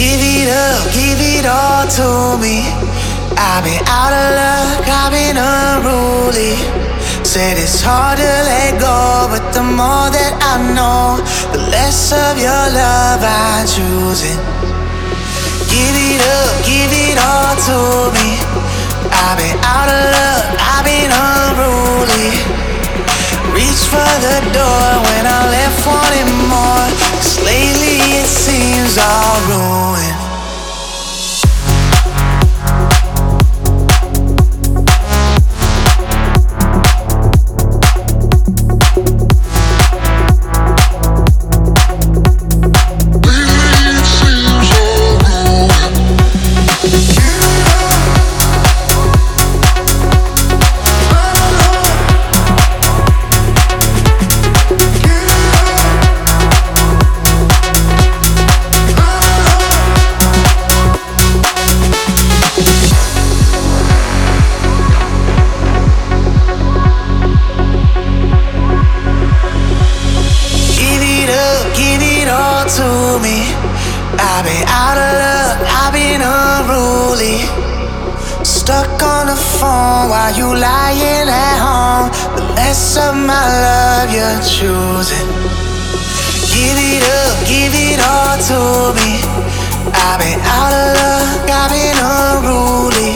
Give it up, give it all to me. I've been out of luck, I've been unruly. Said it's hard to let go, but the more that I know, the less of your love I'm choosing. Give it up, give it all to me. I've been out of luck, I've been unruly. Reach for the door I've been out of luck, I've been unruly. Stuck on the phone while you lying at home. The less of my love you're choosing. Give it up, give it all to me. I've been out of luck, I've been unruly.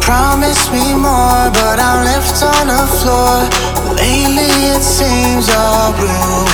Promise me more, but I'm left on the floor. Lately it seems all ruined.